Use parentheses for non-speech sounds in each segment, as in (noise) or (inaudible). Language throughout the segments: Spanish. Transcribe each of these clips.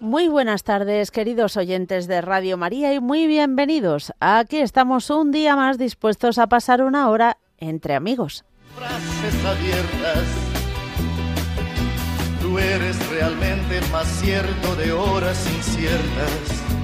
Muy buenas tardes, queridos oyentes de Radio María, y muy bienvenidos. Aquí estamos un día más dispuestos a pasar una hora entre amigos. Frases abiertas. Tú eres realmente más cierto de horas inciertas.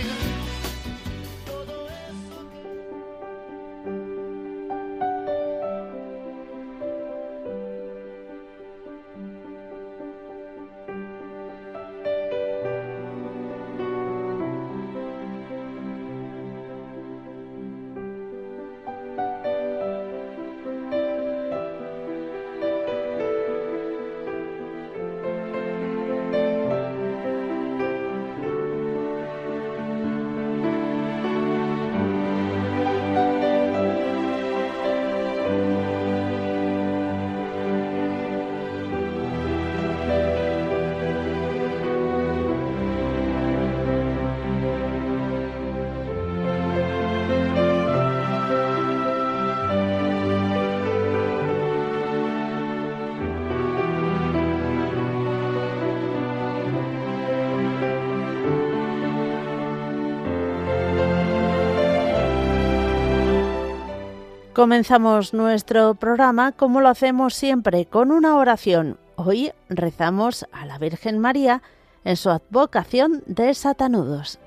Comenzamos nuestro programa como lo hacemos siempre con una oración. Hoy rezamos a la Virgen María en su advocación de satanudos.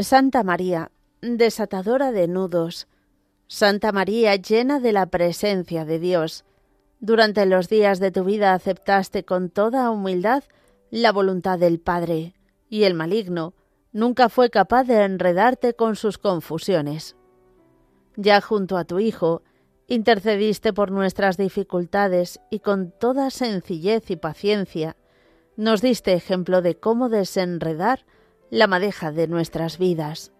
Santa María, desatadora de nudos, Santa María llena de la presencia de Dios, durante los días de tu vida aceptaste con toda humildad la voluntad del Padre, y el maligno nunca fue capaz de enredarte con sus confusiones. Ya junto a tu Hijo, intercediste por nuestras dificultades y con toda sencillez y paciencia nos diste ejemplo de cómo desenredar la madeja de nuestras vidas.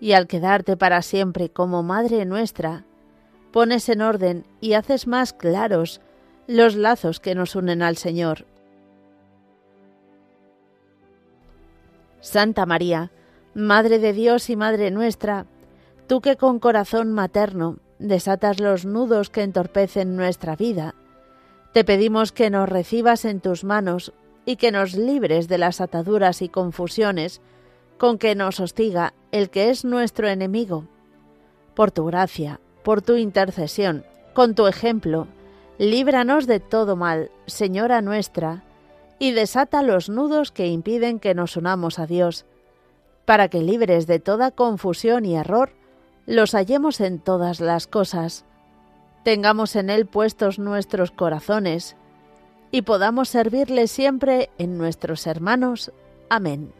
Y al quedarte para siempre como Madre nuestra, pones en orden y haces más claros los lazos que nos unen al Señor. Santa María, Madre de Dios y Madre nuestra, tú que con corazón materno desatas los nudos que entorpecen nuestra vida, te pedimos que nos recibas en tus manos y que nos libres de las ataduras y confusiones con que nos hostiga el que es nuestro enemigo. Por tu gracia, por tu intercesión, con tu ejemplo, líbranos de todo mal, Señora nuestra, y desata los nudos que impiden que nos unamos a Dios, para que libres de toda confusión y error, los hallemos en todas las cosas. Tengamos en Él puestos nuestros corazones, y podamos servirle siempre en nuestros hermanos. Amén.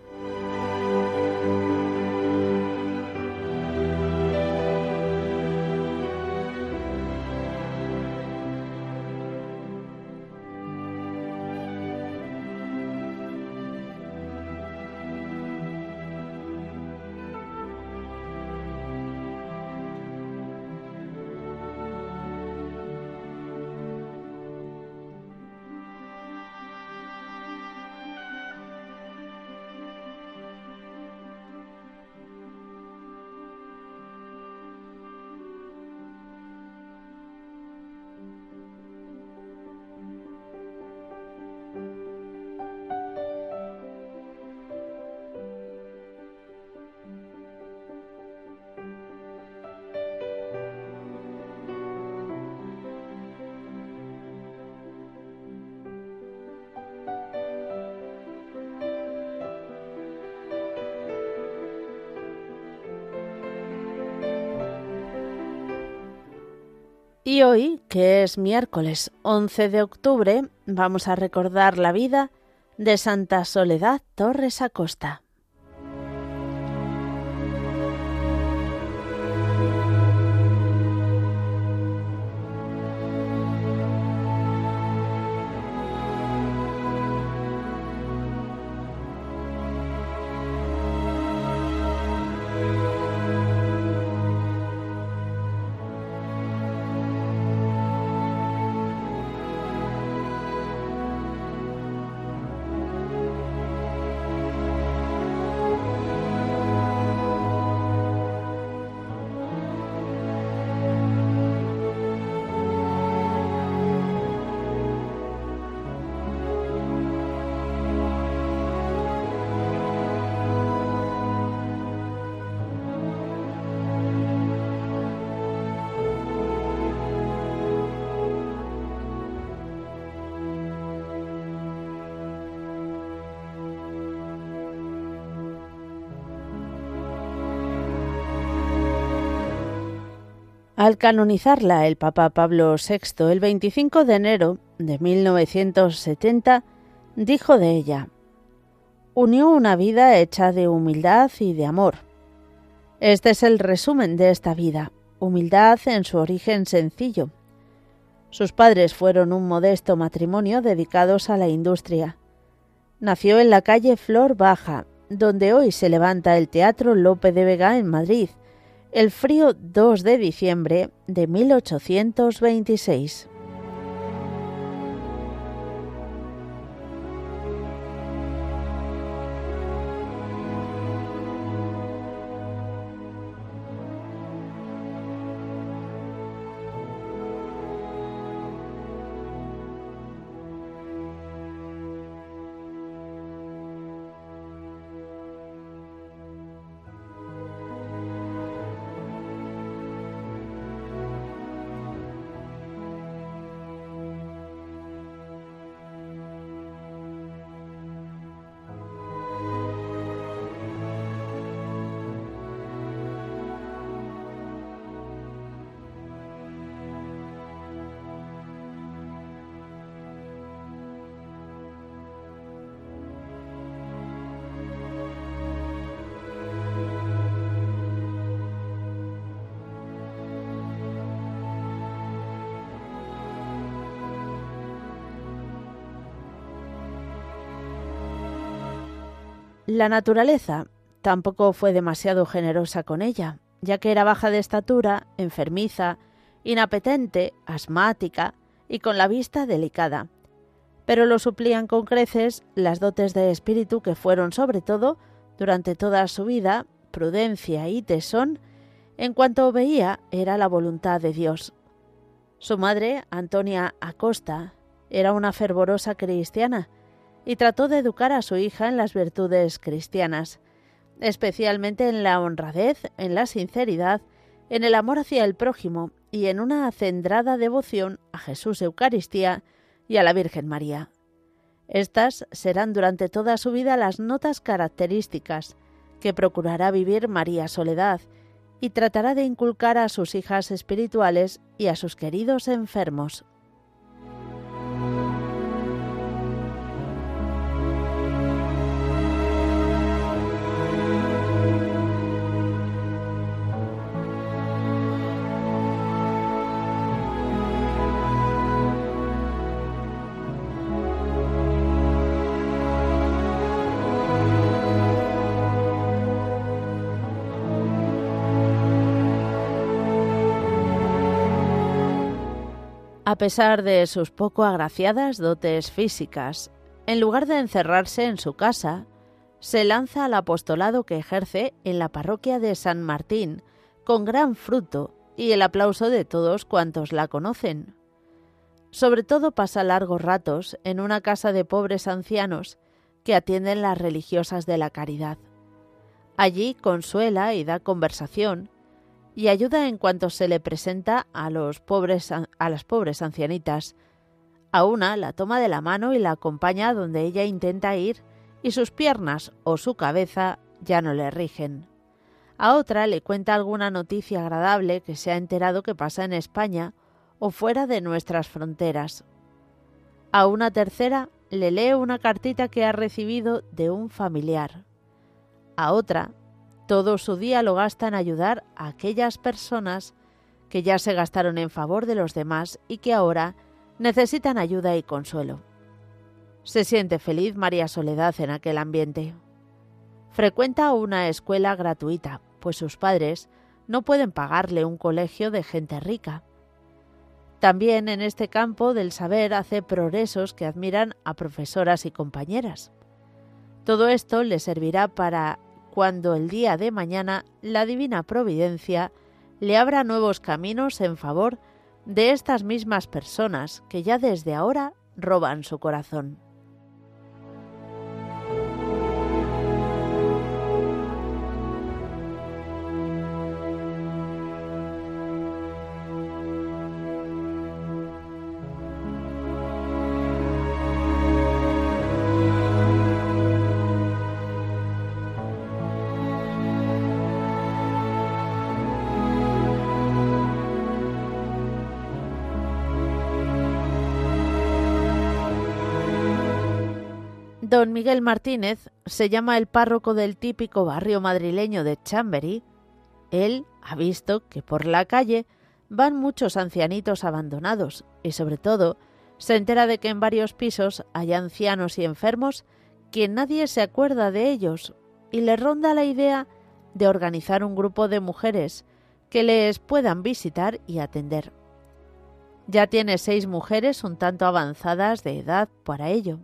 Y hoy, que es miércoles 11 de octubre, vamos a recordar la vida de Santa Soledad Torres Acosta. Al canonizarla el Papa Pablo VI el 25 de enero de 1970, dijo de ella, unió una vida hecha de humildad y de amor. Este es el resumen de esta vida, humildad en su origen sencillo. Sus padres fueron un modesto matrimonio dedicados a la industria. Nació en la calle Flor Baja, donde hoy se levanta el Teatro Lope de Vega en Madrid, el frío 2 de diciembre de 1826. La naturaleza tampoco fue demasiado generosa con ella, ya que era baja de estatura, enfermiza, inapetente, asmática y con la vista delicada. Pero lo suplían con creces las dotes de espíritu que fueron sobre todo, durante toda su vida, prudencia y tesón, en cuanto veía era la voluntad de Dios. Su madre, Antonia Acosta, era una fervorosa cristiana, y trató de educar a su hija en las virtudes cristianas, especialmente en la honradez, en la sinceridad, en el amor hacia el prójimo y en una acendrada devoción a Jesús Eucaristía y a la Virgen María. Estas serán durante toda su vida las notas características que procurará vivir María Soledad y tratará de inculcar a sus hijas espirituales y a sus queridos enfermos. A pesar de sus poco agraciadas dotes físicas, en lugar de encerrarse en su casa, se lanza al apostolado que ejerce en la parroquia de San Martín, con gran fruto y el aplauso de todos cuantos la conocen. Sobre todo pasa largos ratos en una casa de pobres ancianos que atienden las religiosas de la caridad. Allí consuela y da conversación, y ayuda en cuanto se le presenta a, los pobres, a las pobres ancianitas. A una la toma de la mano y la acompaña donde ella intenta ir y sus piernas o su cabeza ya no le rigen. A otra le cuenta alguna noticia agradable que se ha enterado que pasa en España o fuera de nuestras fronteras. A una tercera le lee una cartita que ha recibido de un familiar. A otra, todo su día lo gasta en ayudar a aquellas personas que ya se gastaron en favor de los demás y que ahora necesitan ayuda y consuelo. Se siente feliz María Soledad en aquel ambiente. Frecuenta una escuela gratuita, pues sus padres no pueden pagarle un colegio de gente rica. También en este campo del saber hace progresos que admiran a profesoras y compañeras. Todo esto le servirá para cuando el día de mañana la divina providencia le abra nuevos caminos en favor de estas mismas personas que ya desde ahora roban su corazón. Miguel Martínez se llama el párroco del típico barrio madrileño de Chambery. Él ha visto que por la calle van muchos ancianitos abandonados y sobre todo se entera de que en varios pisos hay ancianos y enfermos que nadie se acuerda de ellos y le ronda la idea de organizar un grupo de mujeres que les puedan visitar y atender. Ya tiene seis mujeres un tanto avanzadas de edad para ello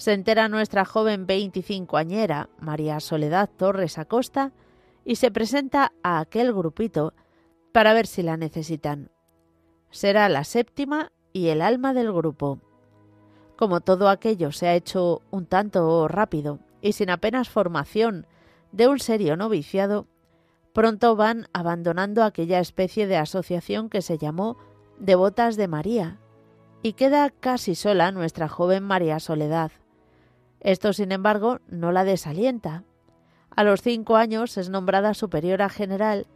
se entera nuestra joven veinticincoañera, María Soledad Torres Acosta, y se presenta a aquel grupito para ver si la necesitan. Será la séptima y el alma del grupo. Como todo aquello se ha hecho un tanto rápido y sin apenas formación de un serio noviciado, pronto van abandonando aquella especie de asociación que se llamó Devotas de María, y queda casi sola nuestra joven María Soledad, esto, sin embargo, no la desalienta. A los cinco años es nombrada superiora general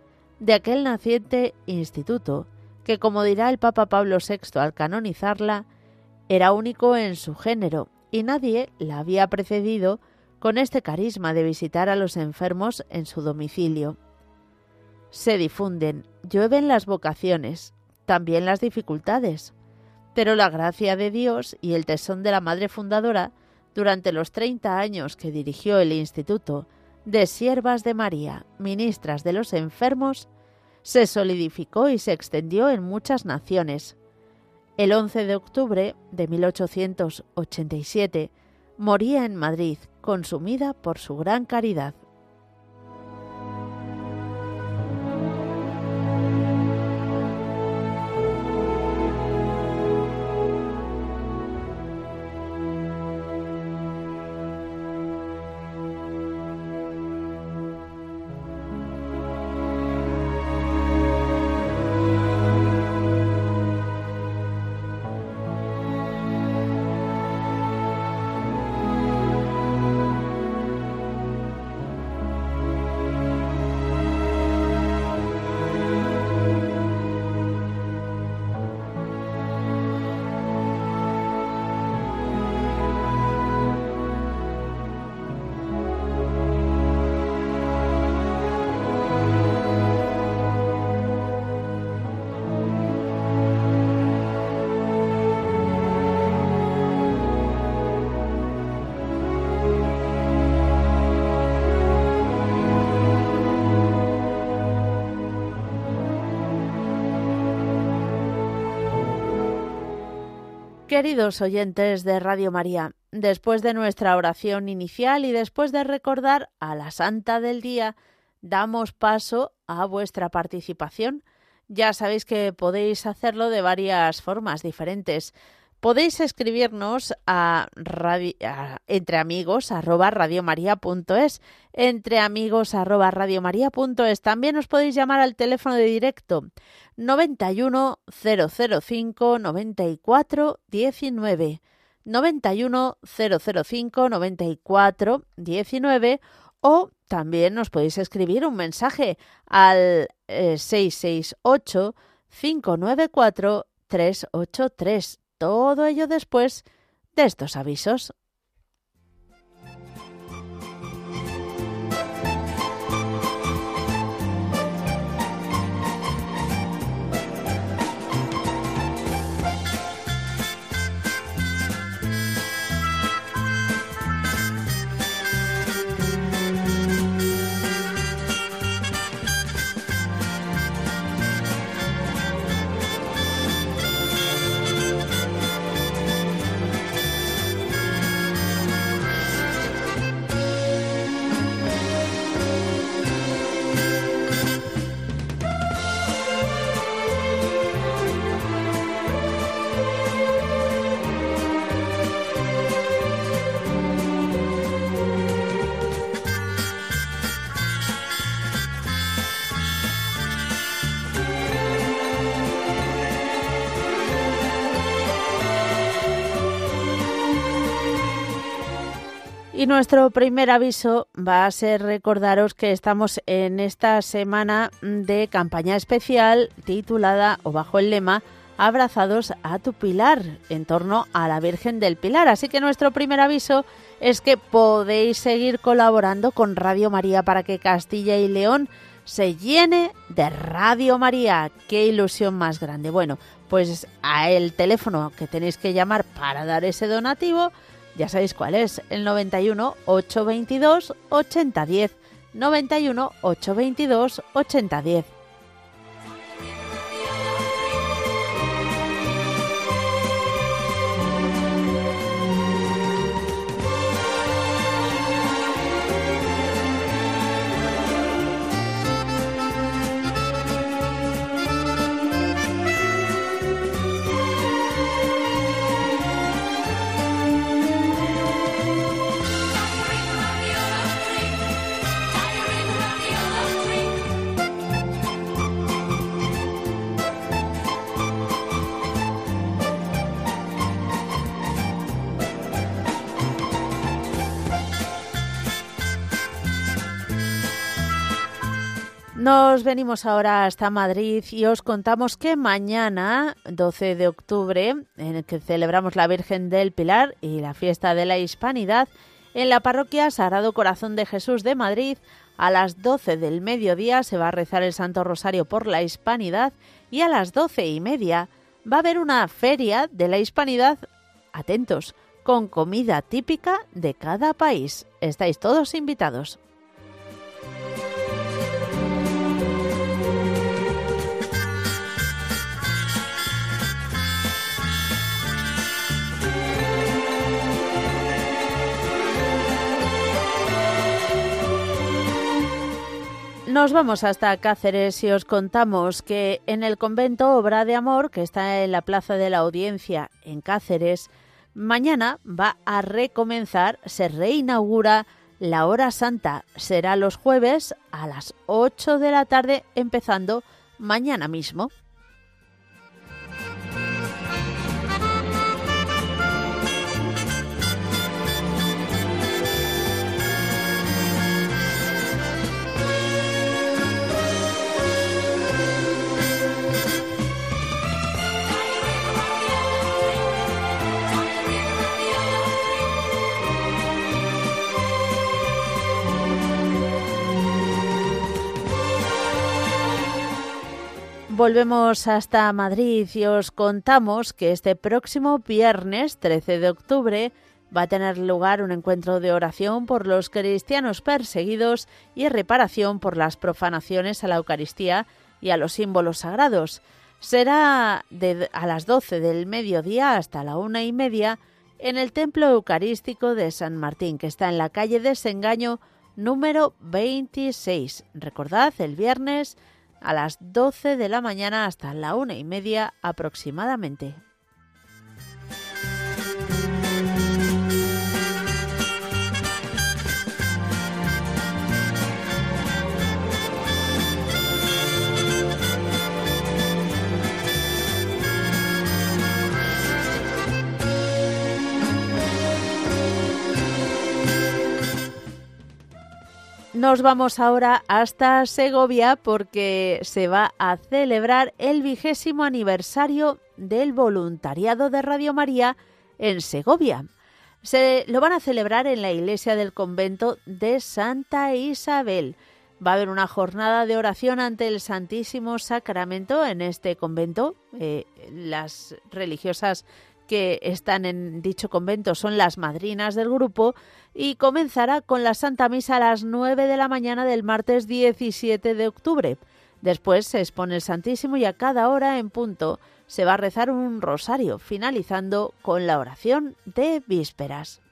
de aquel naciente instituto, que, como dirá el Papa Pablo VI al canonizarla, era único en su género y nadie la había precedido con este carisma de visitar a los enfermos en su domicilio. Se difunden, llueven las vocaciones, también las dificultades, pero la gracia de Dios y el tesón de la Madre Fundadora durante los 30 años que dirigió el Instituto de Siervas de María, ministras de los enfermos, se solidificó y se extendió en muchas naciones. El 11 de octubre de 1887 moría en Madrid, consumida por su gran caridad. Queridos oyentes de Radio María, después de nuestra oración inicial y después de recordar a la Santa del Día, damos paso a vuestra participación. Ya sabéis que podéis hacerlo de varias formas diferentes. Podéis escribirnos a, entre amigos arroba radiomaria.es, entre amigos arroba radiomaria.es. También os podéis llamar al teléfono de directo 91 005 94 19 91 005 94 19 o también nos podéis escribir un mensaje al 668 594 383. Todo ello después de estos avisos. Y nuestro primer aviso va a ser recordaros que estamos en esta semana de campaña especial titulada o bajo el lema Abrazados a tu Pilar en torno a la Virgen del Pilar. Así que nuestro primer aviso es que podéis seguir colaborando con Radio María para que Castilla y León se llene de Radio María. Qué ilusión más grande. Bueno, pues a el teléfono que tenéis que llamar para dar ese donativo ya sabéis cuál es, el 91 822 8010. 91 822 8010. Nos venimos ahora hasta Madrid y os contamos que mañana, 12 de octubre, en el que celebramos la Virgen del Pilar y la fiesta de la Hispanidad, en la parroquia Sagrado Corazón de Jesús de Madrid, a las 12 del mediodía se va a rezar el Santo Rosario por la Hispanidad y a las doce y media va a haber una feria de la Hispanidad, atentos, con comida típica de cada país. Estáis todos invitados. Nos vamos hasta Cáceres y os contamos que en el convento Obra de Amor, que está en la Plaza de la Audiencia en Cáceres, mañana va a recomenzar, se reinaugura la hora santa. Será los jueves a las 8 de la tarde, empezando mañana mismo. Volvemos hasta Madrid y os contamos que este próximo viernes 13 de octubre va a tener lugar un encuentro de oración por los cristianos perseguidos y reparación por las profanaciones a la Eucaristía y a los símbolos sagrados. Será a las 12 del mediodía hasta la una y media en el Templo Eucarístico de San Martín, que está en la calle de Desengaño número 26. Recordad, el viernes a las 12 de la mañana hasta la una y media aproximadamente. Nos vamos ahora hasta Segovia porque se va a celebrar el vigésimo aniversario del voluntariado de Radio María en Segovia. Se lo van a celebrar en la iglesia del convento de Santa Isabel. Va a haber una jornada de oración ante el Santísimo Sacramento en este convento. Eh, las religiosas que están en dicho convento son las madrinas del grupo y comenzará con la Santa Misa a las 9 de la mañana del martes 17 de octubre. Después se expone el Santísimo y a cada hora en punto se va a rezar un rosario, finalizando con la oración de vísperas.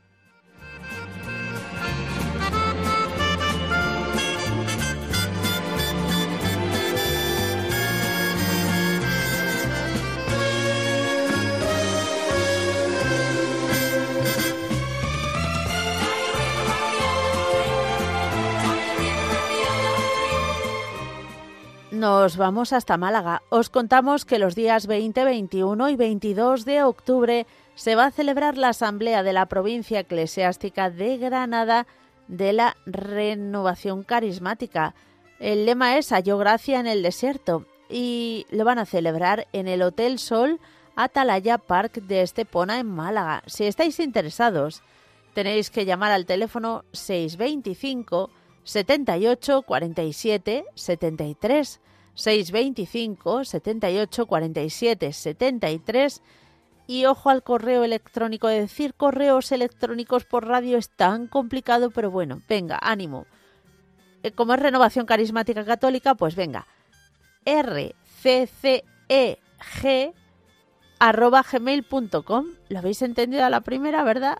Nos vamos hasta Málaga. Os contamos que los días 20, 21 y 22 de octubre se va a celebrar la Asamblea de la Provincia Eclesiástica de Granada de la Renovación Carismática. El lema es Halló Gracia en el Desierto y lo van a celebrar en el Hotel Sol Atalaya Park de Estepona en Málaga. Si estáis interesados, tenéis que llamar al teléfono 625 78 47 73 625 78 47 73 y ojo al correo electrónico. Decir correos electrónicos por radio es tan complicado, pero bueno, venga, ánimo. Eh, como es renovación carismática católica, pues venga. rcceg. ¿Lo habéis entendido a la primera, verdad?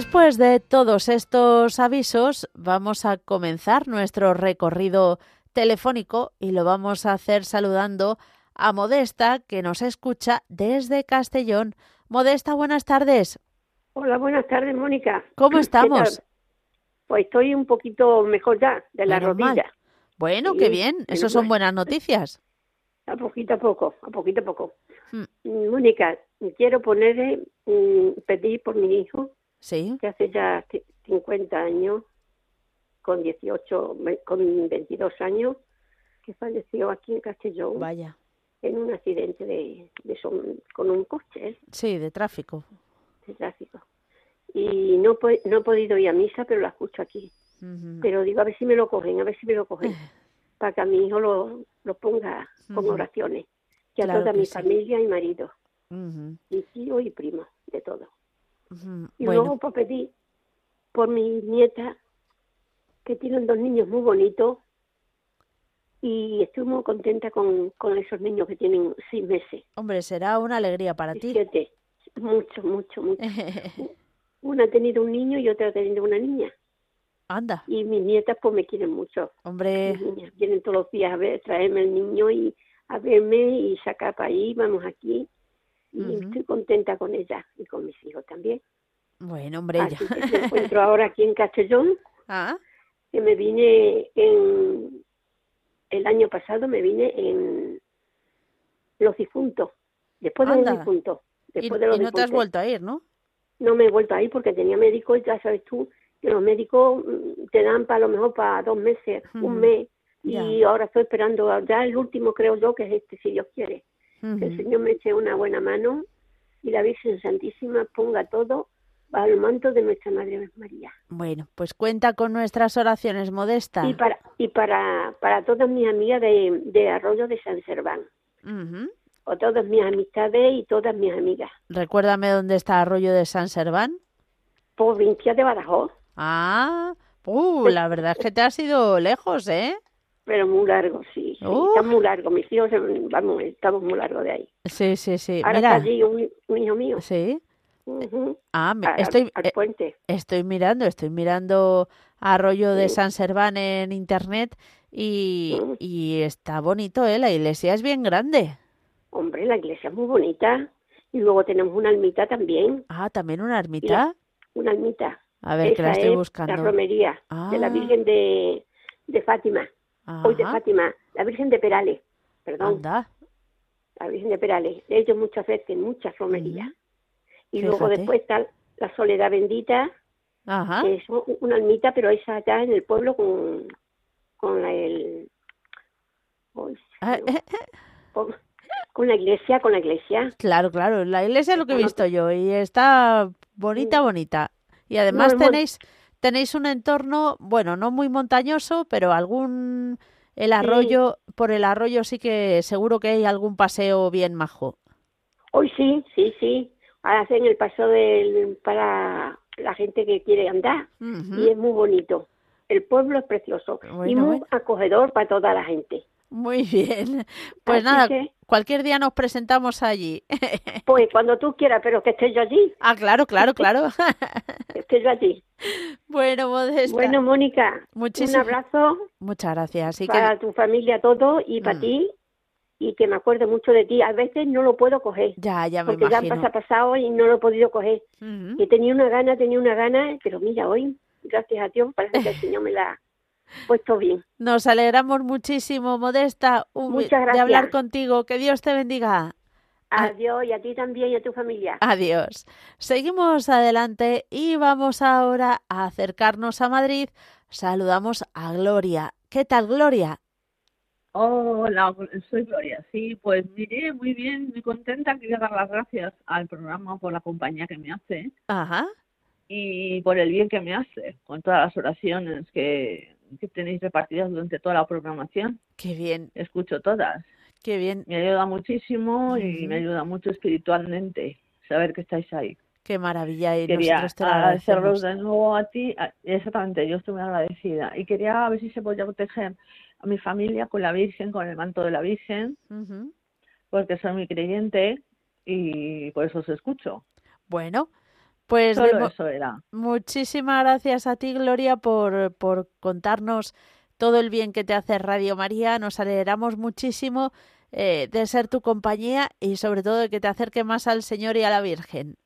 Después de todos estos avisos, vamos a comenzar nuestro recorrido telefónico y lo vamos a hacer saludando a Modesta, que nos escucha desde Castellón. Modesta, buenas tardes. Hola, buenas tardes, Mónica. ¿Cómo estamos? Pues estoy un poquito mejor ya, de la rodilla. Bueno, qué bien, eso son buenas noticias. A poquito a poco, a poquito a poco. Hmm. Mónica, quiero ponerle, mm, pedir por mi hijo, Sí. Que hace ya 50 años, con 18, con 22 años, que falleció aquí en Castellón. Vaya. En un accidente de, con un coche. Sí, de tráfico. De tráfico. Y no, no he podido ir a misa, pero la escucho aquí. Pero digo, a ver si me lo cogen, a ver si me lo cogen. para que a mi hijo lo, lo ponga con oraciones. Que a toda mi familia y marido. Y tío y primo, de todo. Y luego pues pedí por mi nieta, que tienen dos niños muy bonitos, y estoy muy contenta con, con esos niños que tienen seis meses. Hombre, será una alegría para ti. Siete, mucho, mucho, mucho. (laughs) una ha tenido un niño y otra ha tenido una niña. Anda. Y mis nietas pues me quieren mucho. Hombre. Mis niñas vienen todos los días a ver, traerme el niño y a verme y sacar para ahí, vamos aquí y estoy contenta con ella y con mis hijos también. Bueno, hombre, Así Que me encuentro (laughs) ahora aquí en Castellón. Ah. Que me vine en el año pasado me vine en los difuntos, después de los difuntos. Después y, de los no te has vuelto a ir, ¿no? No me he vuelto a ir porque tenía médicos, ya sabes tú, que los médicos mm, te dan para lo mejor para dos meses, un mes, y ahora estoy esperando, ya el último creo yo que es este, si Dios quiere que el Señor me eche una buena mano y la Virgen Santísima ponga todo al manto de nuestra Madre María. Bueno, pues cuenta con nuestras oraciones modestas. Y para, y para, para todas mis amigas de, de Arroyo de San Serván. a todas mis amistades y todas mis amigas. Recuérdame dónde está Arroyo de San Serván. Provincia de Badajoz. Ah, uh, la verdad es que te has ido lejos, ¿eh? Pero muy largo, sí. sí. Uh. Está muy largo. Mis hijos, vamos, estamos muy largo de ahí. Sí, sí, sí. Ahora Mira, está allí un, un hijo mío. sí. Ujú. Ah, me- Al- estoy, al eh, puente. estoy mirando, estoy mirando Arroyo de Sí. San Serván en internet y, Mm. y está bonito, ¿eh? La iglesia es bien grande. Hombre, la iglesia es muy bonita. Y luego tenemos una almita también. Ah, también una ermita. Una almita. A ver, que la Esa estoy es buscando. La romería de la Ah. Virgen de, de Fátima. Hoy de Ajá, Fátima. La Virgen de Perales. Perdón. anda. La Virgen de Perales. He hecho muchas veces, muchas romerías. Ujú. Y luego Fíjate. después está la Soledad Bendita, Ajá. que es una almita, pero esa allá en el pueblo con, con el... uy, Ah, no, eh, con, con la iglesia, con la iglesia. Claro, claro, la iglesia es lo que he Bueno, visto yo y está bonita, bonita. Y además mon- tenéis tenéis un entorno, bueno, no muy montañoso, pero algún el arroyo, por el arroyo sí que seguro que hay algún paseo bien majo. Hoy sí, sí, sí. Ahora hacen el paso del, para la gente que quiere andar y es muy bonito. El pueblo es precioso y muy bueno. acogedor para toda la gente. Muy bien. (laughs) Pues Así nada, que- cualquier día nos presentamos allí. (laughs) Pues cuando tú quieras, pero que esté yo allí, ah, claro, claro, claro. que esté yo allí. (laughs) bueno, Modesta. Bueno, Mónica, Muchísimas- un abrazo Muchas gracias. Así que para tu familia todo y para Mm. ti y que me acuerde mucho de ti. A veces no lo puedo coger ya, ya me porque ya imagino. pasa pasado y no lo he podido coger. Ujú. Y tenía una gana, tenía una gana, pero mira, hoy, gracias a Dios, parece que el Señor me la ha puesto bien. Nos alegramos muchísimo, Modesta, un- Muchas de hablar contigo. Que Dios te bendiga. Adiós y a ti también y a tu familia. Adiós. Seguimos adelante y vamos ahora a acercarnos a Madrid. Saludamos a Gloria. ¿Qué tal, Gloria? Hola, soy Gloria. Sí, pues mire, muy bien, muy contenta. Quería dar las gracias al programa por la compañía que me hace Ajá. y por el bien que me hace con todas las oraciones que, que tenéis repartidas durante toda la programación. Qué bien, Escucho todas. qué bien, Me ayuda muchísimo y me ayuda mucho espiritualmente saber que estáis ahí. qué maravilla. Y Quería nosotros te agradecemos. de nuevo a ti. Exactamente, yo estoy muy agradecida. Y quería ver si se podía proteger a mi familia con la Virgen, con el manto de la Virgen. Porque soy muy creyente y por eso os escucho. Bueno, pues Solo eso era. muchísimas gracias a ti, Gloria, por, por contarnos todo el bien que te hace Radio María. Nos alegramos muchísimo eh, de ser tu compañía y sobre todo de que te acerque más al Señor y a la Virgen.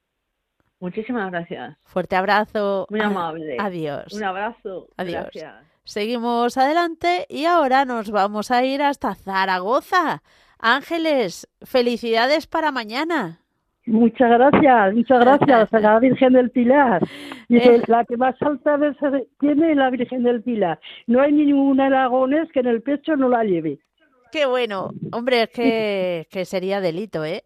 Muchísimas gracias. Fuerte abrazo. Muy amable. Adiós. Un abrazo. Adiós. Gracias. Seguimos adelante y ahora nos vamos a ir hasta Zaragoza. Ángeles, felicidades para mañana. Muchas gracias, muchas gracias a la Virgen del Pilar. Dice, la que más alta tiene la Virgen del Pilar. No hay ningún aragonés que en el pecho no la lleve. Qué bueno. Hombre, es que, (laughs) que sería delito, ¿eh?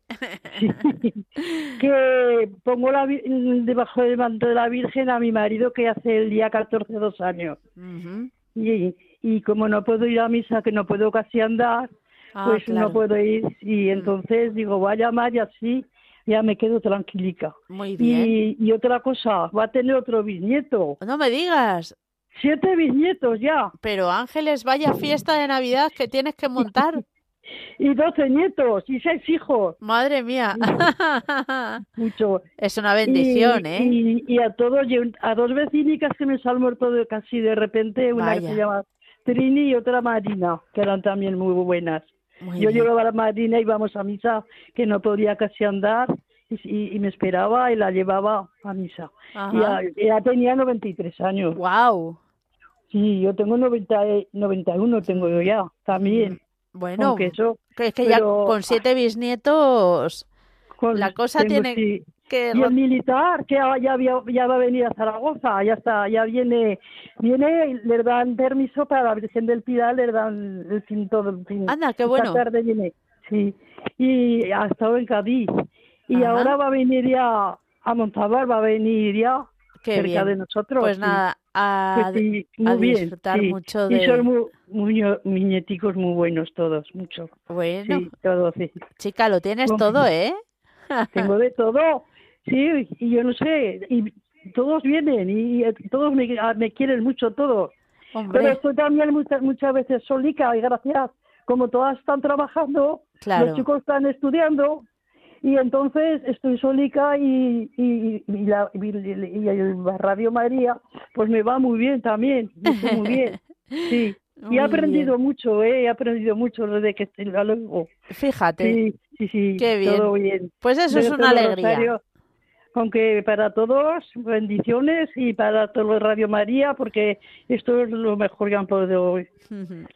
Que pongo la, debajo del manto de la Virgen a mi marido que hace el día 14 dos años. Ujú. Y, y como no puedo ir a misa, que no puedo casi andar, Ah, pues claro. no puedo ir. Y entonces digo, voy a llamar y así ya me quedo tranquilica. Muy bien. Y, y otra cosa, va a tener otro bisnieto. No me digas. Siete bisnietos ya. Pero Ángeles, vaya fiesta de Navidad que tienes que montar. (laughs) Y doce nietos y seis hijos. Madre mía. (laughs) Mucho. Es una bendición, y, ¿eh? Y, y a todos, a dos vecinicas que me se han muerto de, casi de repente, una que se llama Trini y otra Marina, que eran también muy buenas. Muy Yo bien. llevaba a la Marina, íbamos a misa, que no podía casi andar, y, y- y me esperaba y la llevaba a misa. Y Ajá. ya, ya tenía 93 años. Wow. Sí, yo tengo 90, y- 91, tengo yo ya, también. Bueno, Aunque eso, es que ya pero- con siete bisnietos con- la cosa tengo, tiene sí. Que... Y el militar, que ya, ya, había- ya va a venir a Zaragoza, ya está, ya viene, viene, y le dan permiso para la Virgen del Pilar, le dan el el fin. Anda, qué Esta bueno. tarde viene, sí, y ha estado en Cádiz. Y Ajá. ahora va a venir ya a Montalbán, va a venir ya cerca de nosotros. Pues nada, a, muy disfrutar mucho de... Y son muy, muy, muy muy buenos todos, mucho. Bueno, sí, sí. chica, lo tienes todo, ¿eh? Tengo de todo, sí, y yo no sé, y todos vienen y todos me, me quieren mucho, todos. Pero estoy también muchas, muchas veces solica y gracias, como todas están trabajando, los chicos están estudiando y entonces estoy solica y, y, y, la, y, el Radio María pues me va muy bien también, muy bien, (laughs) sí. y he aprendido mucho, ¿eh? he aprendido mucho desde que estoy luego. Fíjate. Sí, sí, sí. Qué bien. Todo bien. Pues eso es una alegría aunque para todos bendiciones y para todo Radio María porque esto es lo mejor que han podido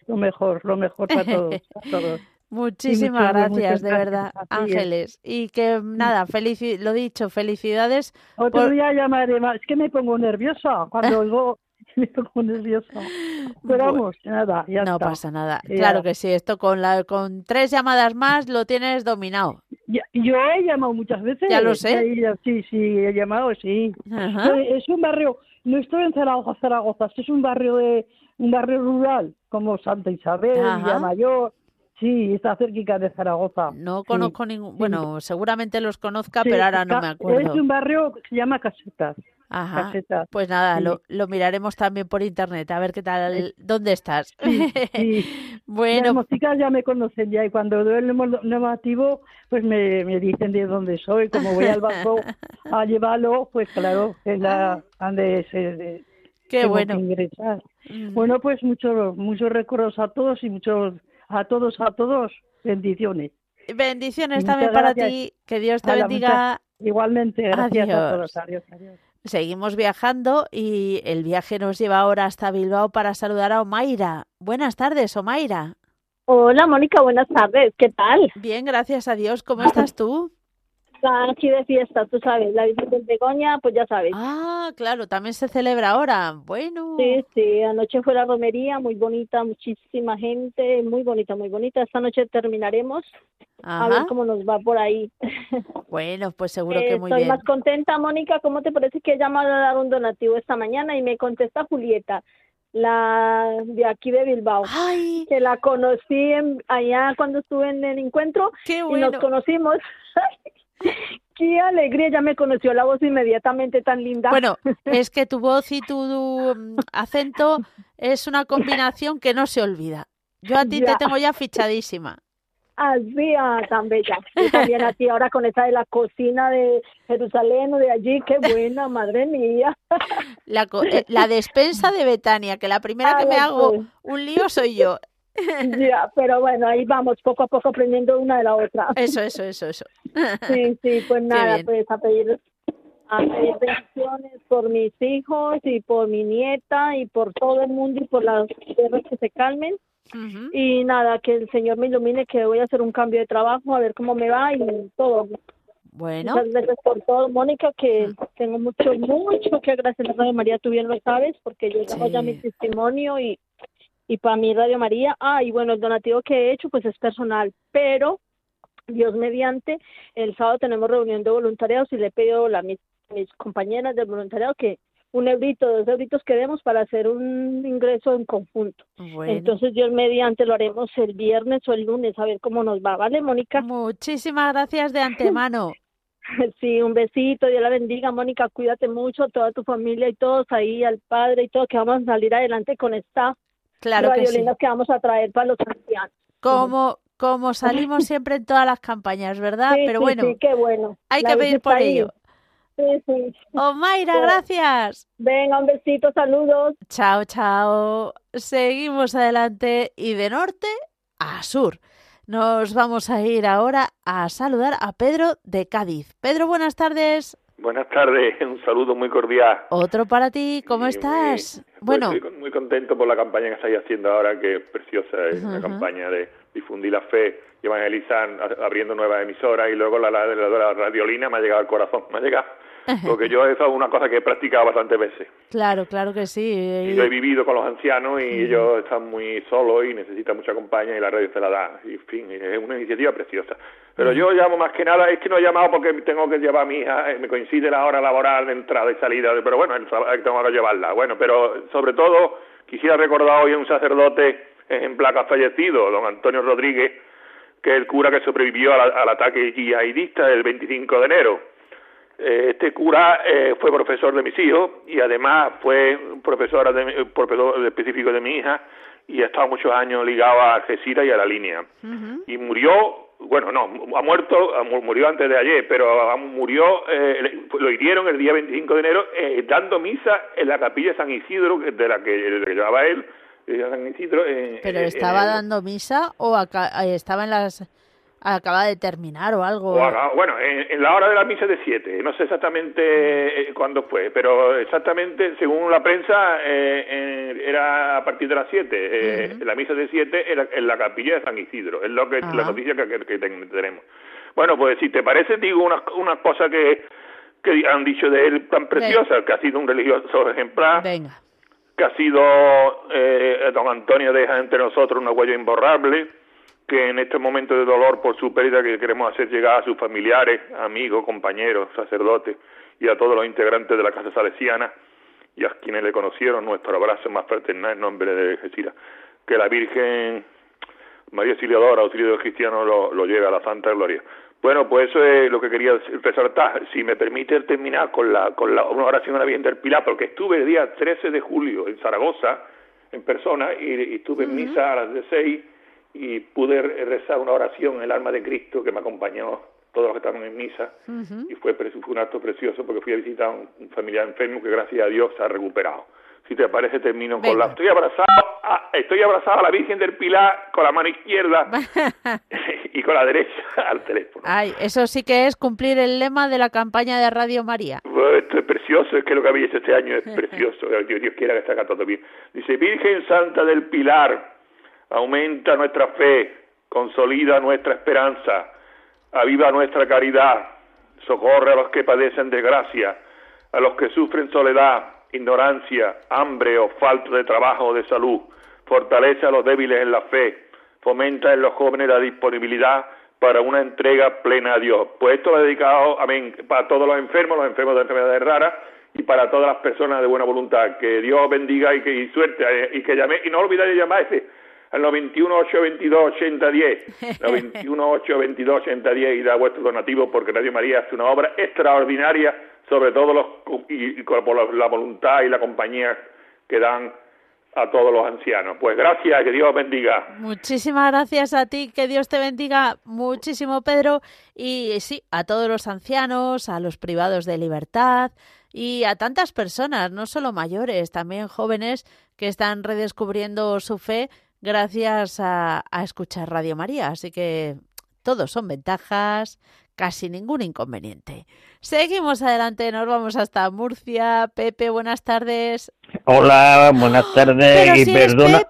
lo mejor lo mejor para todos, (laughs) Muchísimas gracias, de verdad, Ángeles. Y que nada, felici lo dicho, felicidades. Otro día llamaré más. Es que me pongo nerviosa cuando (laughs) oigo me pongo nerviosa. Pero vamos, nada, ya No pasa nada. Claro que sí, esto con la con tres llamadas más lo tienes dominado. yo he llamado muchas veces. Ya lo sé. Sí, sí, he llamado, sí. Es un barrio, no estoy en Zaragoza, Zaragoza, es un barrio de un barrio rural como Santa Isabel, Villa Mayor. Sí, está cerca de Zaragoza. No conozco ningún, bueno, seguramente los conozca, pero ahora no me acuerdo. Es un barrio que se llama Casetas. Ajá. Pues nada, lo, lo, miraremos también por internet, a ver qué tal, dónde estás. Sí, (laughs) bueno. Las músicas ya me conocen ya y cuando doy el normativo, pues me, me dicen de dónde soy. Como voy al banco a (laughs) llevarlo, pues claro, es la donde se. Qué bueno. ingresar. Bueno, pues muchos muchos recuerdos a todos y muchos a todos a todos bendiciones. Bendiciones también para ti. Que Dios te bendiga. Igualmente, gracias a todos. Adiós, adiós. Seguimos viajando y el viaje nos lleva ahora hasta Bilbao para saludar a Omaira. Buenas tardes, Omaira. Hola, Mónica, buenas tardes. ¿Qué tal? Bien, gracias a Dios. ¿Cómo estás tú? Aquí de fiesta, tú sabes, la Virgen de Begoña, pues ya sabes. Ah, claro, también se celebra ahora. Bueno. Sí, sí, anoche fue la romería, muy bonita, muchísima gente, muy bonita, muy bonita. Esta noche terminaremos. A ver cómo nos va por ahí. Bueno, pues (laughs) seguro que muy bien. Estoy más contenta, Mónica. ¿Cómo te parece que he llamado a dar un donativo esta mañana y me contesta Julieta? la de aquí de Bilbao, Ay. que la conocí allá cuando estuve en el encuentro Qué y nos conocimos. (laughs) (laughs) Qué alegría, ya me conoció la voz inmediatamente tan linda. Bueno, (laughs) es que tu voz y tu mm, acento es una combinación que no se olvida. Yo a ti te tengo ya fichadísima. Así, ah, tan bella. Y también a ti ahora con esa de la cocina de Jerusalén o de allí, qué buena, madre mía. La, eh, la despensa de Betania, que la primera que me hago un lío soy yo. (laughs) Ya, pero bueno, ahí vamos, poco a poco aprendiendo una de la otra. Eso, eso, eso, eso. (laughs) Sí, sí, pues nada, pues a pedir, a pedir bendiciones por mis hijos y por mi nieta y por todo el mundo y por las guerras que se calmen. Y nada, que el Señor me ilumine, que voy a hacer un cambio de trabajo, a ver cómo me va y todo. Bueno. Muchas gracias por todo, Mónica, que tengo mucho, mucho que agradecer a María, tú bien lo sabes, porque yo tengo ya mi testimonio y y para mí Radio María, ah, y bueno, el donativo que he hecho pues es personal, pero Dios mediante, el sábado tenemos reunión de voluntariados y le he pedido a mis, compañeras del voluntariado que un eurito, dos euritos que demos para hacer un ingreso en conjunto. Entonces Dios mediante lo haremos el viernes o el lunes a ver cómo nos va, ¿vale, Mónica? Muchísimas gracias de antemano. (laughs) Sí, un besito, Dios la bendiga, Mónica, cuídate mucho, toda tu familia y todos ahí, al padre y todo, que vamos a salir adelante con esta Claro que sí. que vamos a traer para los ancianos. Como, como salimos siempre en todas las campañas, ¿verdad? Pero bueno, sí, qué bueno. Hay que pedir por ello. Sí, sí. Oh, Mayra, gracias. Venga, un besito, saludos. Chao, chao. Seguimos adelante y de norte a sur. Nos vamos a ir ahora a saludar a Pedro de Cádiz. Pedro, buenas tardes. Buenas tardes, (laughs) un saludo muy cordial. Otro para ti, ¿cómo estás? Pues bueno, estoy muy contento por la campaña que estáis haciendo ahora, que es preciosa, es una campaña de difundir la fe y evangelizar abriendo nuevas emisoras y luego la, la, la, radiolina me ha llegado al corazón, me ha llegado porque yo esa es una cosa que he practicado bastantes veces. Claro, claro que sí. Y yo he vivido con los ancianos y ellos están muy solos y necesitan mucha compañía y la radio se la da. Y, en fin, es una iniciativa preciosa. Pero yo llamo más que nada, es que no he llamado porque tengo que llevar a mi hija, eh, me coincide la hora laboral de entrada y salida, pero bueno, tengo que llevarla. Bueno, pero sobre todo quisiera recordar hoy a un sacerdote en placa fallecido, don Antonio Rodríguez, que es el cura que sobrevivió al, ataque yihadista el 25 de enero. Eh, este cura eh, fue profesor de mis hijos y además fue profesor, de, profesor específico de mi hija y ha estado muchos años ligado a Algeciras y a la línea. Y murió, bueno, no, ha muerto, murió antes de ayer, pero murió, eh, lo hirieron el día 25 de enero dando misa en la capilla de San Isidro, de la que, de la que llevaba él, eh, ¿Pero estaba dando misa o eh, estaba en las acaba de terminar o algo. bueno, en, la hora de la misa de siete, no sé exactamente eh, cuándo fue, pero exactamente, según la prensa, era a partir de las siete. La misa de siete era en la capilla de San Isidro, es lo que la noticia que, tenemos. Bueno, pues si te parece, digo unas una cosas que, que han dicho de él tan preciosas, que ha sido un religioso ejemplar. Venga que ha sido eh, don Antonio deja entre nosotros una huella imborrable, que en este momento de dolor por su pérdida que queremos hacer llegar a sus familiares, amigos, compañeros, sacerdotes y a todos los integrantes de la Casa Salesiana y a quienes le conocieron nuestro abrazo más fraternal en nombre de Jesús. Que la Virgen María Auxiliadora, auxilio de cristiano, lo, lo lleve a la Santa Gloria. Bueno, pues eso es lo que quería resaltar. Si me permite terminar con, la, con la, una oración a la Virgen del Pilar, porque estuve el día 13 de julio en Zaragoza, en persona, y, estuve en misa a las de seis y pude rezar una oración en el alma de Cristo que me acompañó todos los que estaban en misa y fue, fue, un acto precioso porque fui a visitar a un familiar enfermo que gracias a Dios se ha recuperado. Si te parece, termino con la... Estoy abrazado, a, estoy abrazado a la Virgen del Pilar con la mano izquierda (laughs) (laughs) y con la derecha (laughs) al teléfono. Ay, eso sí que es cumplir el lema de la campaña de Radio María. esto es precioso, es que lo que habéis hecho este año es precioso. Dios, Dios quiera que esté todo bien. Dice, Virgen Santa del Pilar, aumenta nuestra fe, consolida nuestra esperanza, aviva nuestra caridad, socorre a los que padecen desgracia, a los que sufren soledad, ignorancia, hambre o falta de trabajo o de salud, fortalece a los débiles en la fe, fomenta en los jóvenes la disponibilidad para una entrega plena a Dios. Pues esto lo he dedicado amén, para todos los enfermos, los enfermos de enfermedades raras y para todas las personas de buena voluntad. Que Dios bendiga y que suerte eh, y que llame y no olvidéis de llamarse al 91 822 8010, 91 822 8010 y da (laughs) vuestro donativo porque Radio María hace una obra extraordinaria sobre todo los, y, por la voluntad y la compañía que dan a todos los ancianos. Pues gracias, que Dios bendiga. Muchísimas gracias a ti, que Dios te bendiga muchísimo, Pedro. Y sí, a todos los ancianos, a los privados de libertad y a tantas personas, no solo mayores, también jóvenes que están redescubriendo su fe gracias a, a escuchar Radio María. Así que todos son ventajas, casi ningún inconveniente. Seguimos adelante, nos vamos hasta Murcia. Pepe, buenas tardes. Hola, buenas tardes y perdona.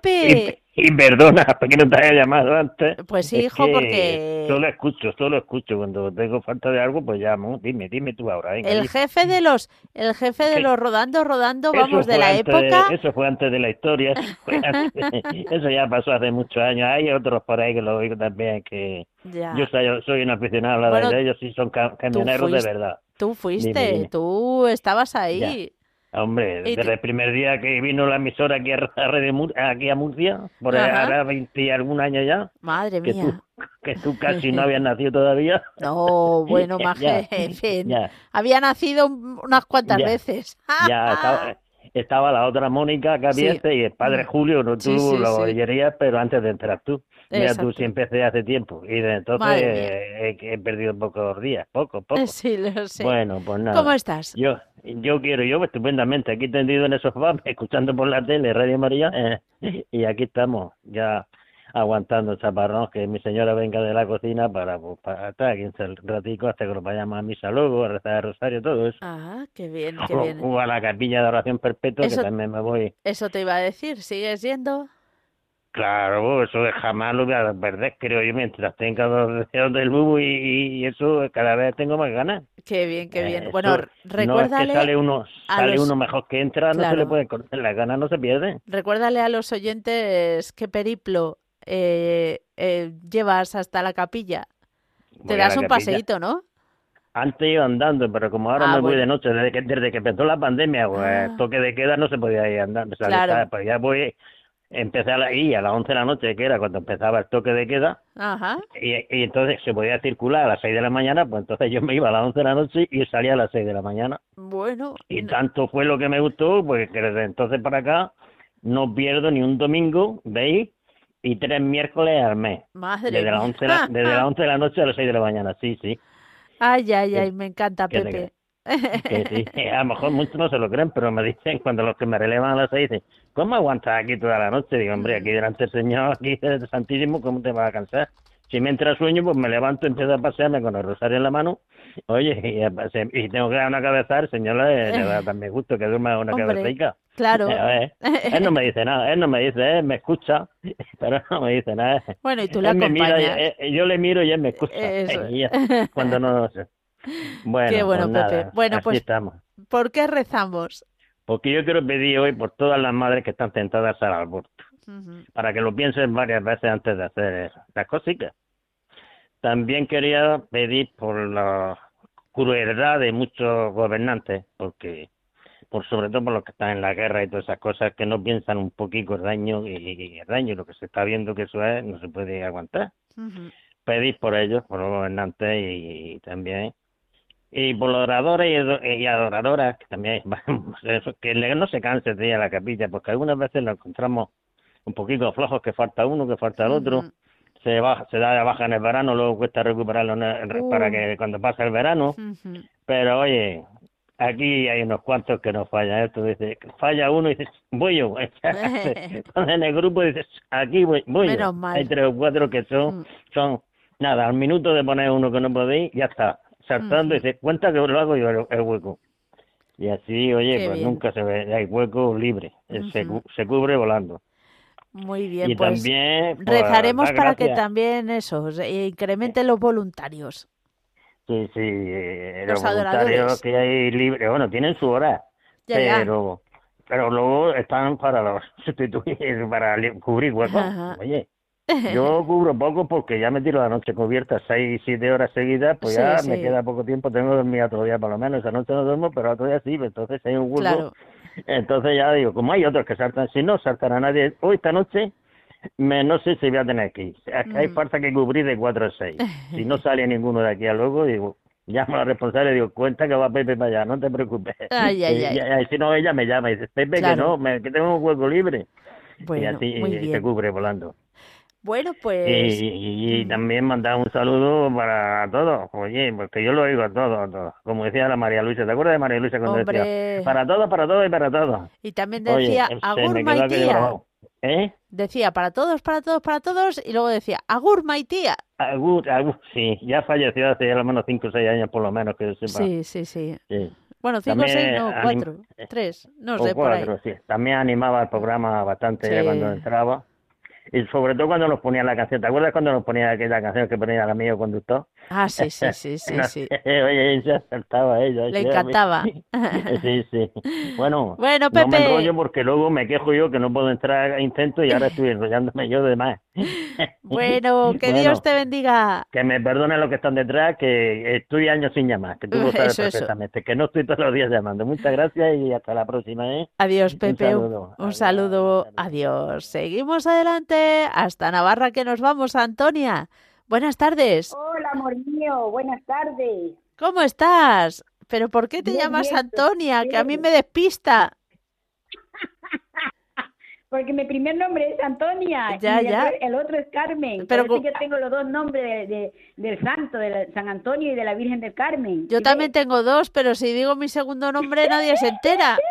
Y, perdona, (laughs) porque no te haya llamado antes. Pues sí, hijo, porque. Solo escucho, solo escucho. Cuando tengo falta de algo, pues llamo. Dime, dime tú ahora. el jefe de los, el jefe de los rodando, rodando, vamos, de la época. eso fue antes de la historia. (laughs) Eso, ya pasó hace muchos años. Hay otros por ahí que lo oigo también que. Yo soy, soy un aficionado a de ellos, sí son camioneros de verdad. Tú fuiste, tú estabas ahí. Hombre, desde el primer día que vino la emisora aquí a, aquí a Murcia, por ahora 20 y algún año ya. Madre mía. (laughs) que tú casi no (laughs) habías nacido todavía. No, bueno, más en fin. Había nacido unas cuantas veces. ya, estaba, (laughs) estaba, la otra Mónica que había este, y el padre Julio, no tú lo oyerías, pero antes de entrar tú. Mira, tú sí empecé hace tiempo y desde entonces he, perdido pocos días, poco, (laughs) poco. Sí, lo sé. Bueno, pues nada. ¿Cómo estás? Yo, yo quiero, yo estupendamente, aquí tendido en el sofá, (laughs) escuchando por la tele Radio María, eh, (laughs) y aquí estamos, ya aguantando chaparrón, que mi señora venga de la cocina para, pues, para estar aquí un ratico hasta que nos vayamos a misa luego, a rezar el rosario, todo eso. Ah, qué bien, qué bien. O, a la capilla de oración perpetua, que también me voy. Eso te iba a decir, ¿sigues yendo? Claro, eso jamás lo voy a perder, creo yo, mientras tenga dos dedos del bubo y, eso cada vez tengo más ganas. Qué bien, qué bien. bueno, recuérdale. No sale uno, sale uno mejor que entra, no se le puede cortar la gana, no se pierde. Recuérdale a los oyentes qué periplo eh, eh, llevas hasta la capilla. Te das un paseíto, ¿no? Antes iba andando, pero como ahora ah, me voy de noche, desde que, desde que empezó la pandemia, pues ah. toque de queda no se podía ir andando. claro. pues ya voy empecé a la, y a las 11 de la noche, que era cuando empezaba el toque de queda, Ajá. Y, y, entonces se podía circular a las 6 de la mañana, pues entonces yo me iba a las 11 de la noche y salía a las 6 de la mañana. Bueno. Y tanto fue lo que me gustó, pues que desde entonces para acá no pierdo ni un domingo, ¿veis? Y tres miércoles al mes. Madre desde, las 11 la, (laughs) desde las 11 de la noche a las 6 de la mañana, sí, sí. Ay, ay, ay, me encanta, Pepe. Que sí, (laughs) a lo mejor muchos no se lo creen, pero me dicen, cuando los que me relevan a las seis, dicen, ¿cómo aguantas aquí toda la noche? Digo, hombre, aquí delante del Señor, aquí del Santísimo, ¿cómo te vas a cansar? Si me entra sueño, pues me levanto, empiezo a pasearme con el rosario en la mano, oye, y, tengo que dar una cabeza, el Señor le, va a dar gusto que duerma una cabeza Claro. él no me dice nada, él no me dice, él me escucha, (laughs) pero no me dice nada. Bueno, y tú le acompañas. yo le miro y él me escucha. cuando no... (laughs) Bueno, Qué bueno, pues Pepe. Bueno, pues, estamos. ¿por qué rezamos? Porque yo quiero pedir hoy por todas las madres que están tentadas al aborto, para que lo piensen varias veces antes de hacer las cositas. También quería pedir por la crueldad de muchos gobernantes, porque por sobre todo por los que están en la guerra y todas esas cosas que no piensan un poquito el daño y, el daño lo que se está viendo que eso es no se puede aguantar. Pedir por ellos, por los gobernantes y también y por los adoradores y, adoradoras, que también (laughs) que no se canse de ir a la capilla, porque algunas veces nos encontramos un poquito flojos, que falta uno, que falta el otro, se baja, se da de baja en el verano, luego cuesta recuperarlo para que cuando pasa el verano, pero oye, aquí hay unos cuantos que no fallan, esto dice, falla uno y dices, voy yo, (laughs) en el grupo dices, aquí voy, voy yo. hay tres o cuatro que son, mm. son, nada, al minuto de poner uno que no podéis, ya está, saltando y se cuenta que lo hago yo el, hueco. Y así, oye, pues nunca se ve, hay hueco libre, se, se cubre volando. Muy bien, y pues también, pues, rezaremos para que también eso, incrementen los voluntarios. Sí, sí, eh, los, voluntarios que hay libre, bueno, tienen su hora, pero pero luego están para los (laughs) sustituir, para cubrir huecos. Oye, yo (laughs) cubro poco porque ya me tiro la noche cubierta seis, siete horas seguidas, pues ya me queda poco tiempo, tengo que dormir otro día por lo menos. Esa noche no duermo, pero otro día sí, pues entonces hay un hueco. Entonces ya digo, como hay otros que saltan, si no saltan a nadie, hoy esta noche me, no sé si voy a tener que ir. Hay mm. falta que cubrir de cuatro a seis. (laughs) Si no sale ninguno de aquí a luego, digo, llamo a la responsable y digo, cuenta que va Pepe para allá, no te preocupes. Ay, ay, ay. Y, si no, ella me llama y dice, Pepe, que no, me, que tengo un hueco libre. y así se cubre volando. Bueno, pues... Y, mm. también mandar un saludo para todos, oye, porque yo lo oigo a todos, a todos. Como decía la María Luisa, ¿te acuerdas de María Luisa cuando decía? Para todos, para todos y para todos. Y también decía, Agur Maitía. ¿Eh? Decía, para todos, para todos, para todos, y luego decía, Agur Maitía. Agur, Agur, sí, ya falleció hace ya lo menos 5 o 6 años por lo menos, que sepa. Sí, sí, sí. Bueno, 5 o 6, no, 4, 3, no sé, por ahí. Sí. También animaba el programa bastante cuando entraba y sobre todo cuando nos ponía la canción. ¿Te acuerdas cuando nos ponía aquella canción que ponía el amigo conductor? Ah, sí, sí, sí, (laughs) sí. sí. (laughs) Oye, se acertaba ella. Le encantaba. (laughs) sí, sí. Bueno, bueno Pepe. no me enrollo porque luego me quejo yo que no puedo entrar a intento y ahora estoy enrollándome yo de más. Bueno, (laughs) que Dios te bendiga. Que me perdone los que están detrás, que estoy años sin llamar, que tú lo (laughs) sabes perfectamente, que no estoy todos los días llamando. Muchas gracias y hasta la próxima. ¿eh? Adiós, Pepe. Un saludo. Un saludo. Adiós. Seguimos adelante hasta Navarra que nos vamos, Antonia. Buenas tardes. Hola, amor mío, buenas tardes. ¿Cómo estás? ¿Pero por qué te llamas Antonia? Que a mí me despista. Porque mi primer nombre es Antonia ya, y ya. El, otro es Carmen. Pero yo tengo los dos nombres de, del santo, de San Antonio y de la Virgen del Carmen. Yo también tengo dos, pero si digo mi segundo nombre nadie se entera. (laughs)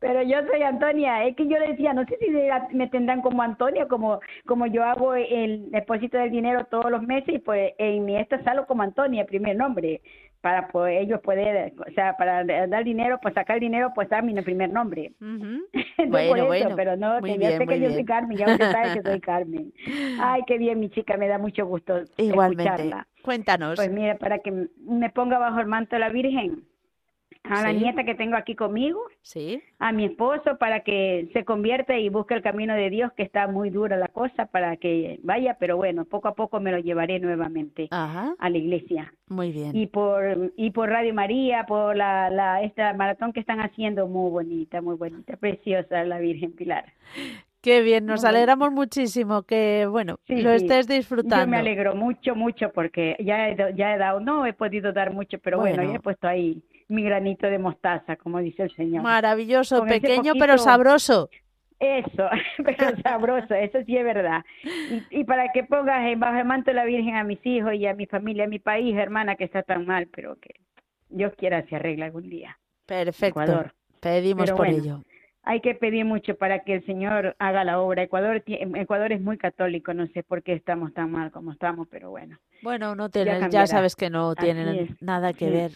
Pero yo soy Antonia, es que yo decía, no sé si me tendrán como Antonia, como como yo hago el depósito del dinero todos los meses, pues en mi esta salgo como Antonia, primer nombre, para pues, ellos poder, o sea, para dar dinero, pues sacar dinero, pues dar mi primer nombre. (laughs) bueno, bueno. Pero no, que ya sé que yo soy Carmen, ya usted sabe que soy (laughs) Carmen. Ay, qué bien, mi chica, me da mucho gusto Igualmente. escucharla. Cuéntanos. Pues mira, para que me ponga bajo el manto la Virgen a la nieta que tengo aquí conmigo, sí. a mi esposo para que se convierta y busque el camino de Dios, que está muy dura la cosa para que vaya, pero bueno, poco a poco me lo llevaré nuevamente a la iglesia. Muy bien. Y por y por Radio María, por la, la esta maratón que están haciendo muy bonita, muy bonita, preciosa la Virgen Pilar. Qué bien, nos alegramos muchísimo que, bueno, lo estés disfrutando. Yo me alegro mucho, mucho porque ya he, ya he dado, no he podido dar mucho, pero bueno, ya he puesto ahí mi granito de mostaza, como dice el Señor. Maravilloso, pequeño pero sabroso. Eso, (laughs) pero (laughs) sabroso, eso sí es verdad. Y, y, para que pongas bajo el manto de la Virgen a mis hijos y a mi familia, a mi país, hermana, que está tan mal, pero que Dios quiera se arregle algún día. Perfecto. Pedimos por ello. Hay que pedir mucho para que el Señor haga la obra. Ecuador, Ecuador es muy católico, no sé por qué estamos tan mal como estamos, pero bueno. Bueno, no tiene, ya, sabes que no tienen nada que ver.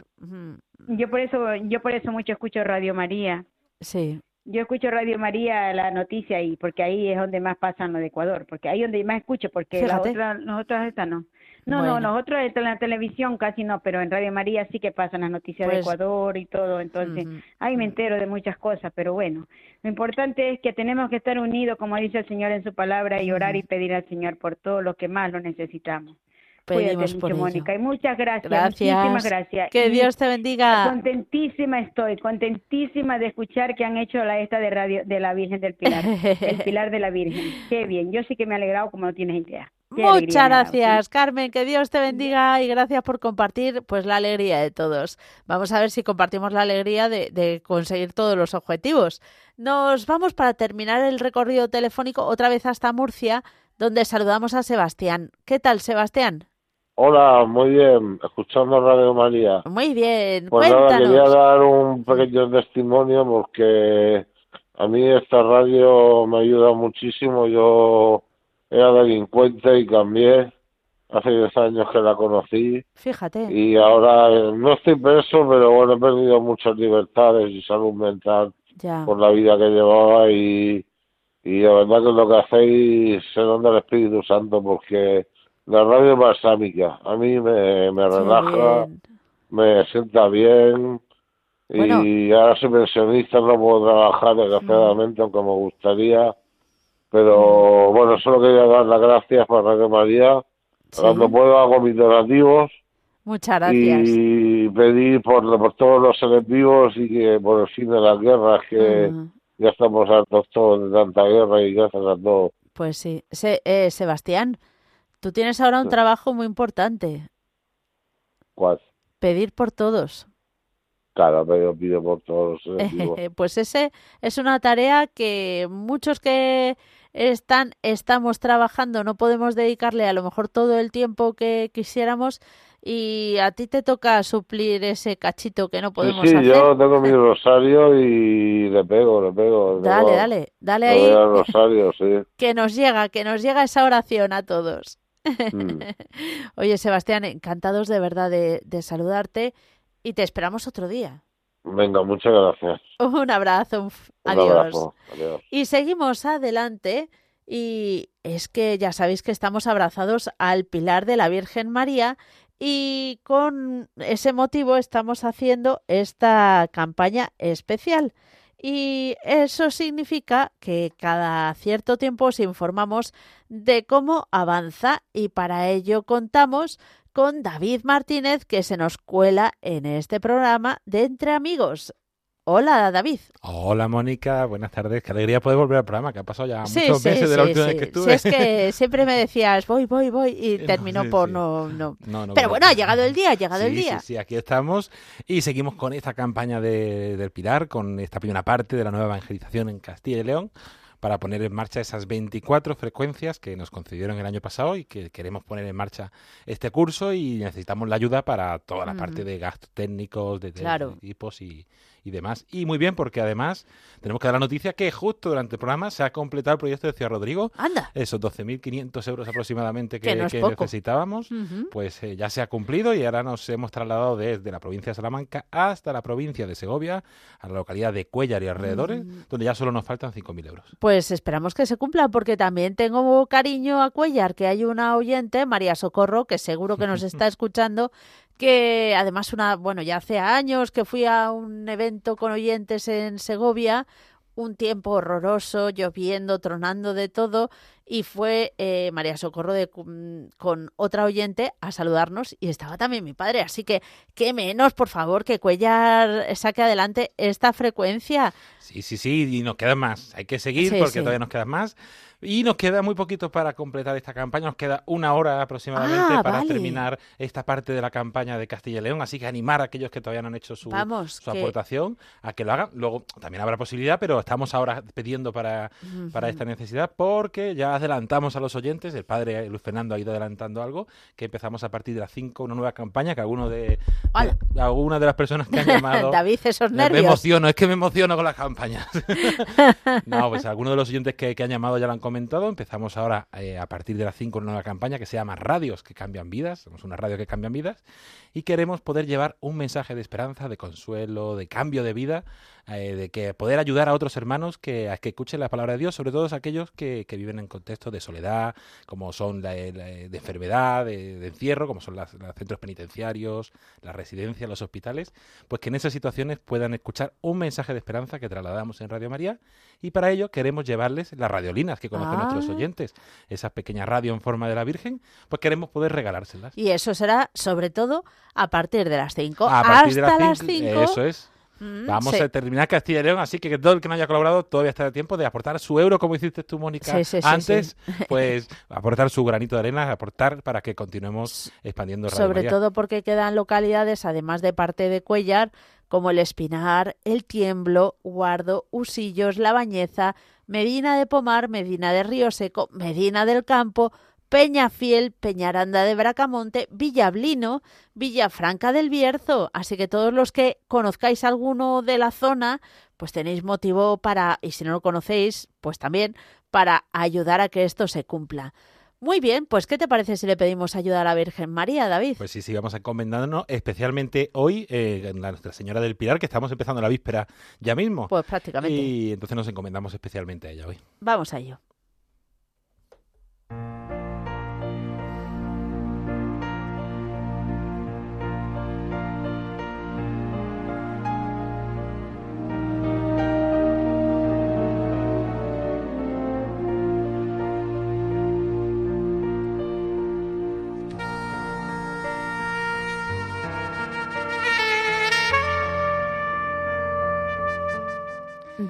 Yo por eso, yo por eso mucho escucho Radio María. Sí. Yo escucho Radio María la noticia y porque ahí es donde más pasan lo de Ecuador, porque ahí es donde más escucho, porque las otras, nosotras estas no. No, no, nosotros en la televisión casi no, pero en Radio María sí que pasan las noticias de pues Ecuador y todo, entonces ahí me entero de muchas cosas, pero bueno, lo importante es que tenemos que estar unidos, como dice el Señor en su palabra, y orar y pedir al Señor por todo lo que más lo necesitamos pedimos por Mónica, y muchas gracias, muchísimas gracias. Que Dios te bendiga. Contentísima estoy, contentísima de escuchar que han hecho la esta de radio de la Virgen del Pilar, el Pilar de la Virgen. Qué bien, yo sí que me he alegrado como no tienes idea. Muchas gracias, Carmen. Que Dios te bendiga y gracias por compartir pues la alegría de todos. Vamos a ver si compartimos la alegría de, de, conseguir todos los objetivos. Nos vamos para terminar el recorrido telefónico otra vez hasta Murcia, donde saludamos a Sebastián. ¿Qué tal, Sebastián? Hola, muy bien, escuchando Radio María. Muy bien, pues cuéntanos. quería dar un pequeño testimonio porque a mí esta radio me ayuda muchísimo. Yo era delincuente y cambié. Hace 10 años que la conocí. Fíjate. Y ahora no estoy preso, pero bueno, he perdido muchas libertades y salud mental por la vida que llevaba y, y la verdad que lo que hacéis se donde el Espíritu Santo porque la radio balsámica. A mí me, me relaja, me sienta bien. Y ahora soy pensionista, no puedo trabajar desgraciadamente, aunque me gustaría. Pero bueno, solo quería dar las gracias para Radio María. Cuando puedo hago mis donativos. Muchas gracias. Y pedir por, por todos los seres vivos y que por el fin de las guerras, que ya estamos hartos todos de tanta guerra y gracias a todos. Pues sí. Se, eh, Sebastián, Tú tienes ahora un trabajo muy importante. ¿Cuál? Pedir por todos. Claro, pero pido por todos. (laughs) pues ese es una tarea que muchos que están estamos trabajando no podemos dedicarle a lo mejor todo el tiempo que quisiéramos y a ti te toca suplir ese cachito que no podemos sí, sí, yo tengo mi (laughs) rosario y le pego, le pego. dale, dale, dale ahí. (laughs) rosario, sí. que nos llega, que nos llega esa oración a todos. Mm. (laughs) Oye, Sebastián, encantados de verdad de, saludarte y te esperamos otro día. Venga, muchas gracias. Un abrazo, adiós. Y seguimos adelante y es que ya sabéis que estamos abrazados al pilar de la Virgen María y con ese motivo estamos haciendo esta campaña especial. Y eso significa que cada cierto tiempo os informamos de cómo avanza y para ello contamos con David Martínez que se nos cuela en este programa de Entre Amigos. Hola, David. Hola, Mónica. Buenas tardes. Qué alegría poder volver al programa, que ha pasado ya muchos meses de la última vez que estuve. Sí, es que siempre me decías, voy, voy, voy, y (laughs) terminó por no, no. Pero bueno, ha llegado el día, ha llegado el día. Sí, sí, aquí estamos y seguimos con esta campaña de, del Pilar, con esta primera parte de la nueva evangelización en Castilla y León para poner en marcha esas 24 frecuencias que nos concedieron el año pasado y que queremos poner en marcha este curso y necesitamos la ayuda para toda la parte de gastos técnicos, de, de, equipos y, y demás. Y muy bien, porque además tenemos que dar la noticia que justo durante el programa se ha completado el proyecto de Ciudad Rodrigo. Anda. Esos 12.500 euros aproximadamente que, necesitábamos, pues eh, ya se ha cumplido y ahora nos hemos trasladado desde la provincia de Salamanca hasta la provincia de Segovia, a la localidad de Cuellar y alrededores, mm. donde ya solo nos faltan 5.000 euros. Pues esperamos que se cumpla, porque también tengo cariño a Cuellar, que hay una oyente, María Socorro, que seguro que nos (laughs) está escuchando, que además una, bueno, ya hace años que fui a un evento con oyentes en Segovia, un tiempo horroroso, lloviendo, tronando de todo, y fue eh, María Socorro de, mm, con otra oyente a saludarnos y estaba también mi padre. Así que, qué menos, por favor, que Cuellar saque adelante esta frecuencia. Sí, sí, sí, y nos queda más. Hay que seguir porque todavía nos queda más. Y nos queda muy poquito para completar esta campaña, nos queda una hora aproximadamente ah, para terminar esta parte de la campaña de Castilla y León, así que animar a aquellos que todavía no han hecho su, aportación a que lo hagan. Luego también habrá posibilidad, pero estamos ahora pidiendo para, para esta necesidad porque ya adelantamos a los oyentes, el padre Luis Fernando ha ido adelantando algo, que empezamos a partir de las 5 una nueva campaña que alguno de, algunas de las personas que han llamado... (laughs) David, esos nervios. Me emociono, es que me emociono con las campañas. (laughs) no, pues algunos de los oyentes que, que han llamado ya lo han comentado. Empezamos ahora eh, a partir de las 5 una nueva campaña que se llama Radios que cambian vidas. Somos una radio que cambian vidas y queremos poder llevar un mensaje de esperanza, de consuelo, de cambio de vida, eh, de que poder ayudar a otros hermanos que, a que escuchen la palabra de Dios, sobre todo aquellos que, que viven en contextos de soledad, como son de enfermedad, de, encierro, como son los centros penitenciarios, las residencias, los hospitales, pues que en esas situaciones puedan escuchar un mensaje de esperanza que trasladamos en Radio María y para ello queremos llevarles las radiolinas que conocen nuestros ah. oyentes, esas pequeñas radio en forma de la Virgen, pues queremos poder regalárselas. Y eso será sobre todo a partir de las 5. Hasta las 5. Eso es. Mm, Vamos a terminar Castilla y León, así que todo el que no haya colaborado todavía está de tiempo de aportar su euro, como hiciste tú, Mónica, antes, (laughs) pues aportar su granito de arena, aportar para que continuemos expandiendo Radio Sobre todo porque quedan localidades, además de parte de Cuellar, como el Espinar, el Tiemblo, Guardo, Usillos, La Bañeza, Medina de Pomar, Medina de Río Seco, Medina del Campo, Peñafiel, Peñaranda de Bracamonte, Villablino, Villafranca del Bierzo. Así que todos los que conozcáis alguno de la zona, pues tenéis motivo para, y si no lo conocéis, pues también para ayudar a que esto se cumpla. Muy bien, pues ¿qué te parece si le pedimos ayuda a la Virgen María, David? Pues sí, sí, vamos encomendándonos, especialmente hoy, eh, la Nuestra Señora del Pilar, que estamos empezando la víspera ya mismo. Pues prácticamente. Y entonces nos encomendamos especialmente a ella hoy. Vamos a ello.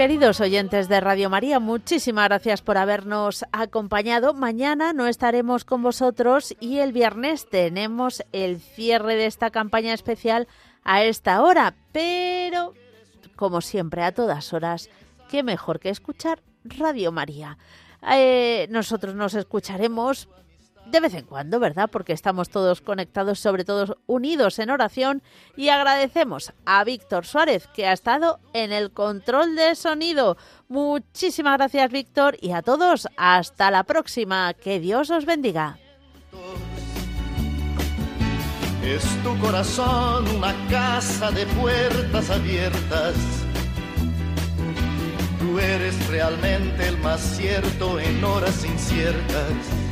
Queridos oyentes de Radio María, muchísimas gracias por habernos acompañado. Mañana no estaremos con vosotros y el viernes tenemos el cierre de esta campaña especial a esta hora. Pero, como siempre, a todas horas, qué mejor que escuchar Radio María. Eh, nosotros nos escucharemos de vez en cuando, ¿verdad? Porque estamos todos conectados, sobre todo unidos en oración y agradecemos a Víctor Suárez que ha estado en el control de sonido. Muchísimas gracias Víctor y a todos hasta la próxima. Que Dios os bendiga. Es tu corazón una casa de puertas abiertas. Tú eres realmente el más cierto en horas inciertas